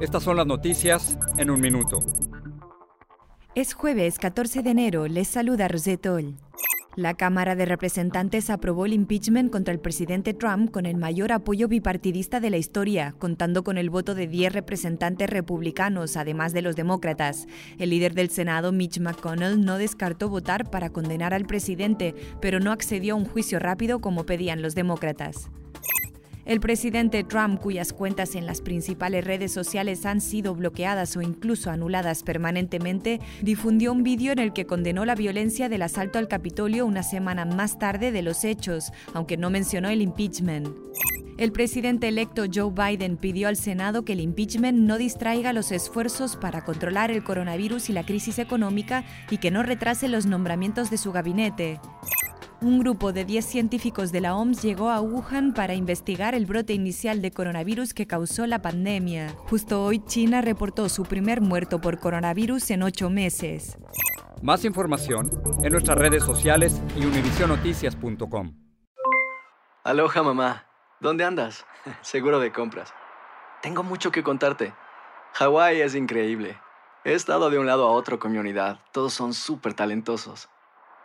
estas son las noticias en un minuto. Es jueves 14 de enero, les saluda Rosetol. La Cámara de Representantes aprobó el impeachment contra el presidente Trump con el mayor apoyo bipartidista de la historia, contando con el voto de 10 representantes republicanos, además de los demócratas. El líder del Senado, Mitch McConnell, no descartó votar para condenar al presidente, pero no accedió a un juicio rápido como pedían los demócratas. El presidente Trump, cuyas cuentas en las principales redes sociales han sido bloqueadas o incluso anuladas permanentemente, difundió un vídeo en el que condenó la violencia del asalto al Capitolio una semana más tarde de los hechos, aunque no mencionó el impeachment. El presidente electo Joe Biden pidió al Senado que el impeachment no distraiga los esfuerzos para controlar el coronavirus y la crisis económica y que no retrase los nombramientos de su gabinete. Un grupo de 10 científicos de la OMS llegó a Wuhan para investigar el brote inicial de coronavirus que causó la pandemia. Justo hoy China reportó su primer muerto por coronavirus en ocho meses. Más información en nuestras redes sociales y univisionoticias.com. Aloha mamá. ¿Dónde andas? Seguro de compras. Tengo mucho que contarte. Hawái es increíble. He estado de un lado a otro con mi unidad. Todos son súper talentosos.